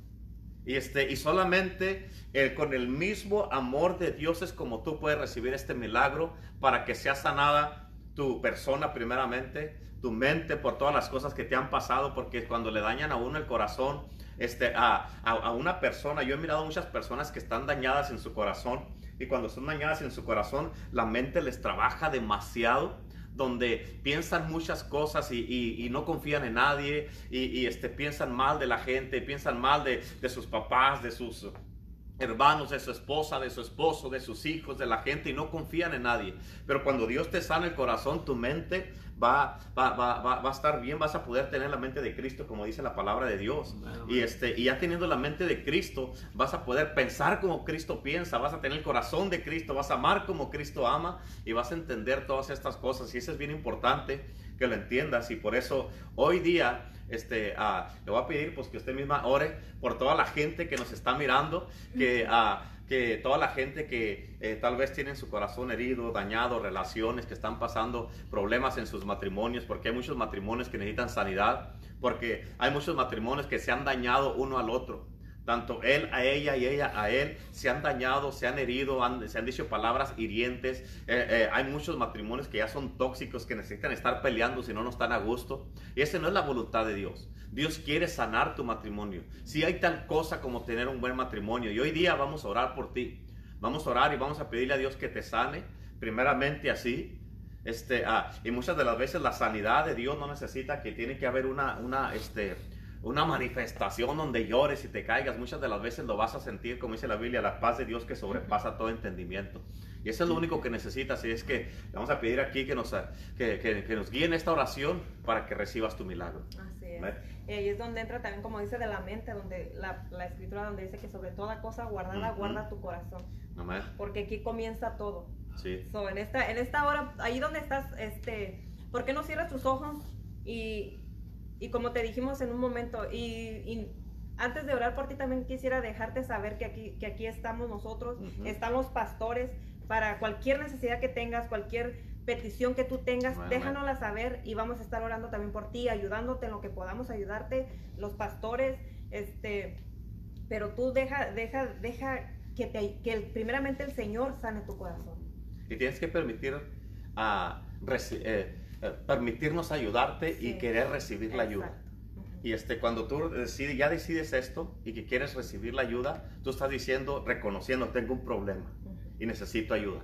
Y, este, y solamente el, con el mismo amor de Dios es como tú puedes recibir este milagro para que sea sanada tu persona primeramente, tu mente por todas las cosas que te han pasado, porque cuando le dañan a uno el corazón, este, a, una persona, yo he mirado muchas personas que están dañadas en su corazón y cuando están dañadas en su corazón, la mente les trabaja demasiado donde piensan muchas cosas y, no confían en nadie y, este, piensan mal de la gente, piensan mal de sus papás, de sus hermanos, de su esposa, de su esposo, de sus hijos, de la gente y no confían en nadie. Pero cuando Dios te sana el corazón, tu mente va, va, va, va, a estar bien, vas a poder tener la mente de Cristo, como dice la palabra de Dios. Y, este, y ya teniendo la mente de Cristo, vas a poder pensar como Cristo piensa, vas a tener el corazón de Cristo, vas a amar como Cristo ama y vas a entender todas estas cosas. Y eso es bien importante que lo entiendas. Y por eso hoy día este, uh, le voy a pedir pues, que usted misma ore por toda la gente que nos está mirando, que... Uh, que toda la gente que eh, tal vez tiene su corazón herido, dañado, relaciones que están pasando problemas en sus matrimonios, porque hay muchos matrimonios que necesitan sanidad, porque hay muchos matrimonios que se han dañado uno al otro. Tanto él a ella y ella a él se han dañado, se han herido, se han dicho palabras hirientes. Eh, eh, hay muchos matrimonios que ya son tóxicos, que necesitan estar peleando si no, no están a gusto. Y esa no es la voluntad de Dios. Dios quiere sanar tu matrimonio. Si hay tal cosa como tener un buen matrimonio, y hoy día vamos a orar por ti. Vamos a orar y vamos a pedirle a Dios que te sane, primeramente así. Este, ah, y muchas de las veces la sanidad de Dios no necesita que tiene que haber una, una, este, una manifestación donde llores y te caigas. Muchas de las veces lo vas a sentir, como dice la Biblia, la paz de Dios que sobrepasa todo entendimiento. Y eso es lo único que necesitas. Y es que vamos a pedir aquí que nos, que, que, que nos guíe en esta oración para que recibas tu milagro. Así es. Y ahí es donde entra también, como dice, de la mente, donde la, la escritura donde dice que sobre toda cosa guardada, guarda tu corazón. Porque aquí comienza todo. Sí. en, esta, en esta hora, ahí donde estás, este, ¿por qué no cierras tus ojos? Y, y como te dijimos en un momento, y, y antes de orar por ti también quisiera dejarte saber que aquí, que aquí estamos nosotros, estamos pastores, para cualquier necesidad que tengas, cualquier petición que tú tengas, déjanosla saber y vamos a estar orando también por ti, ayudándote en lo que podamos ayudarte, los pastores, este, pero tú deja, deja, deja que, te, que primeramente el Señor sane tu corazón. Y tienes que permitir a eh, eh, permitirnos ayudarte y querer recibir la ayuda. Y este, cuando tú decides, ya decides esto y que quieres recibir la ayuda, tú estás diciendo, reconociendo, tengo un problema y necesito ayuda.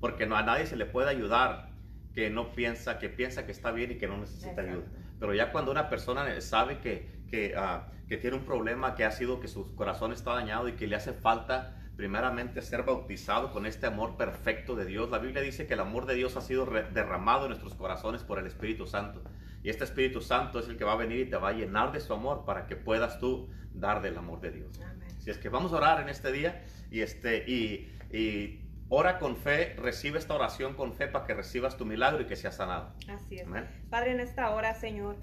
Porque no, a nadie se le puede ayudar que no piensa, que piensa que está bien y que no necesita ayuda. Pero ya cuando una persona sabe que, que, ah, que, tiene un problema, que ha sido que su corazón está dañado y que le hace falta primeramente ser bautizado con este amor perfecto de Dios. La Biblia dice que el amor de Dios ha sido derramado en nuestros corazones por el Espíritu Santo. Y este Espíritu Santo es el que va a venir y te va a llenar de su amor para que puedas tú dar del amor de Dios. Si es que vamos a orar en este día y, este, y y ora con fe, recibe esta oración con fe para que recibas tu milagro y que sea sanado. Así es. Padre, en esta hora, Señor,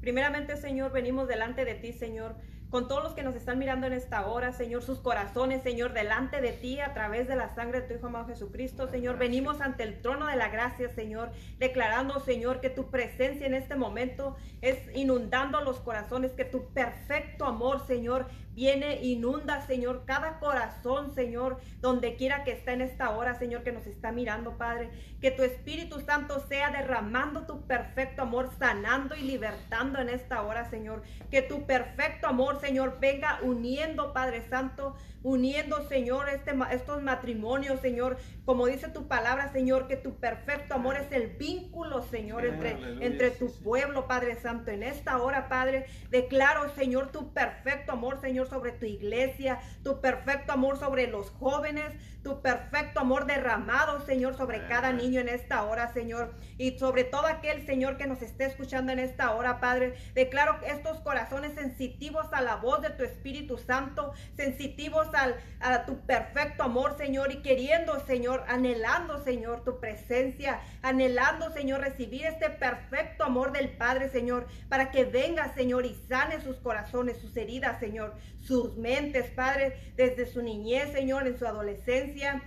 primeramente, Señor, venimos delante de ti, Señor con todos los que nos están mirando en esta hora, Señor, sus corazones, Señor, delante de ti a través de la sangre de tu Hijo amado Jesucristo, Señor. Venimos ante el trono de la gracia, Señor, declarando, Señor, que tu presencia en este momento es inundando los corazones, que tu perfecto amor, Señor, viene, inunda, Señor, cada corazón, Señor, donde quiera que esté en esta hora, Señor, que nos está mirando, Padre. Que tu Espíritu Santo sea derramando tu perfecto amor, sanando y libertando en esta hora, Señor. Que tu perfecto amor Señor, venga uniendo, Padre Santo, uniendo, Señor, este, estos matrimonios, Señor, como dice tu palabra, Señor, que tu perfecto amor es el vínculo, Señor, entre, entre tu pueblo, Padre Santo. En esta hora, Padre, declaro, Señor, tu perfecto amor, Señor, sobre tu iglesia, tu perfecto amor sobre los jóvenes, tu perfecto amor derramado, Señor, sobre cada niño en esta hora, Señor, y sobre todo aquel, Señor, que nos esté escuchando en esta hora, Padre. Declaro estos corazones sensitivos a la voz de tu Espíritu Santo, sensitivos al, a tu perfecto amor, Señor, y queriendo, Señor, anhelando, Señor, tu presencia, anhelando, Señor, recibir este perfecto amor del Padre, Señor, para que venga, Señor, y sane sus corazones, sus heridas, Señor, sus mentes, Padre, desde su niñez, Señor, en su adolescencia,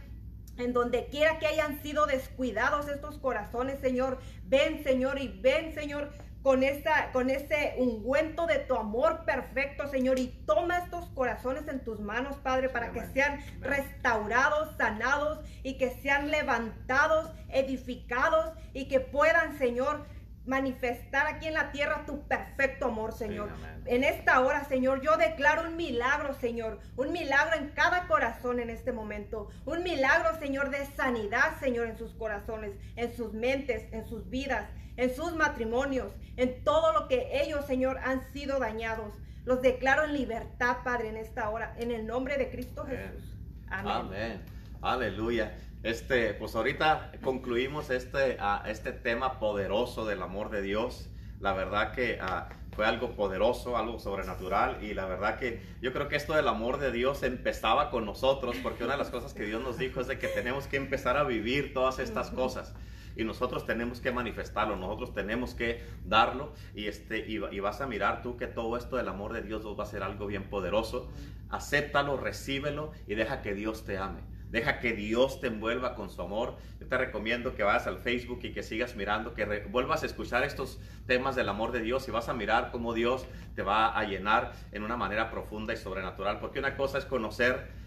en donde quiera que hayan sido descuidados estos corazones, Señor. Ven, Señor, y ven, Señor, con, esta, con ese ungüento de tu amor perfecto, Señor, y toma estos corazones en tus manos, Padre, para que sean restaurados, sanados y que sean levantados, edificados y que puedan, Señor, manifestar aquí en la tierra tu perfecto amor, Señor. en esta hora, Señor, yo declaro un milagro, Señor, un milagro en cada corazón en este momento, un milagro, Señor, de sanidad, Señor, en sus corazones, en sus mentes, en sus vidas, en sus matrimonios, en todo lo que ellos, Señor, han sido dañados. Los declaro en libertad, Padre, en esta hora, en el nombre de Cristo Jesús. Amén. Amén. Aleluya. Este, pues ahorita concluimos este, uh, este tema poderoso del amor de Dios. La verdad que uh, fue algo poderoso, algo sobrenatural y la verdad que yo creo que esto del amor de Dios empezaba con nosotros porque una de las cosas que Dios nos dijo es de que tenemos que empezar a vivir todas estas cosas y nosotros tenemos que manifestarlo, nosotros tenemos que darlo y, este, y, vas a mirar tú que todo esto del amor de Dios va a ser algo bien poderoso. Acéptalo, recíbelo y deja que Dios te ame. Deja que Dios te envuelva con su amor. Yo te recomiendo que vayas al Facebook y que sigas mirando, que vuelvas a escuchar estos temas del amor de Dios y vas a mirar cómo Dios te va a llenar en una manera profunda y sobrenatural. Porque una cosa es conocer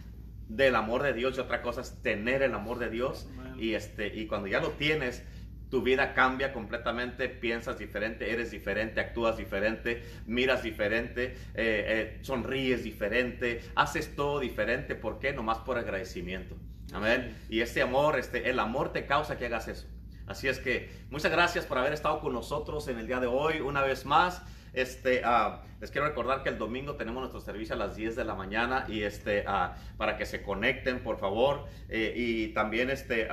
del amor de Dios y otra cosa es tener el amor de Dios. Y, este, y cuando ya lo tienes, tu vida cambia completamente, piensas diferente, eres diferente, actúas diferente, miras diferente, eh, eh, sonríes diferente, haces todo diferente. ¿Por qué? Nomás por agradecimiento. Amén. Y este amor, este, el amor te causa que hagas eso. Así es que muchas gracias por haber estado con nosotros en el día de hoy una vez más. Este, uh, les quiero recordar que el domingo tenemos nuestro servicio a las 10 de la mañana y este, uh, para que se conecten, por favor. Eh, y también este,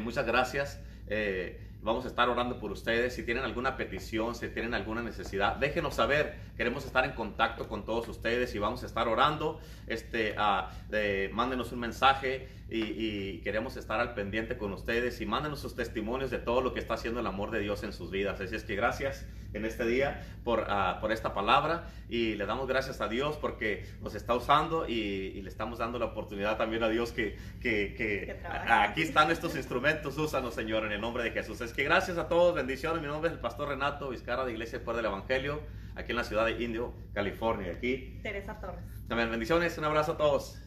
muchas gracias. Eh, vamos a estar orando por ustedes. Si tienen alguna petición, si tienen alguna necesidad, déjenos saber. Queremos estar en contacto con todos ustedes y vamos a estar orando. Este, mándenos un mensaje y, queremos estar al pendiente con ustedes y mándenos sus testimonios de todo lo que está haciendo el amor de Dios en sus vidas. Así es que gracias en este día por, uh, por esta palabra y le damos gracias a Dios porque nos está usando y, le estamos dando la oportunidad también a Dios que, que, que aquí están estos instrumentos, úsanos Señor en el nombre de Jesús. Es que gracias a todos, bendiciones. Mi nombre es el pastor Renato Vizcarra de Iglesia Pueblo del Evangelio aquí en la ciudad de Indio, California. Aquí Teresa Torres. También bendiciones, un abrazo a todos.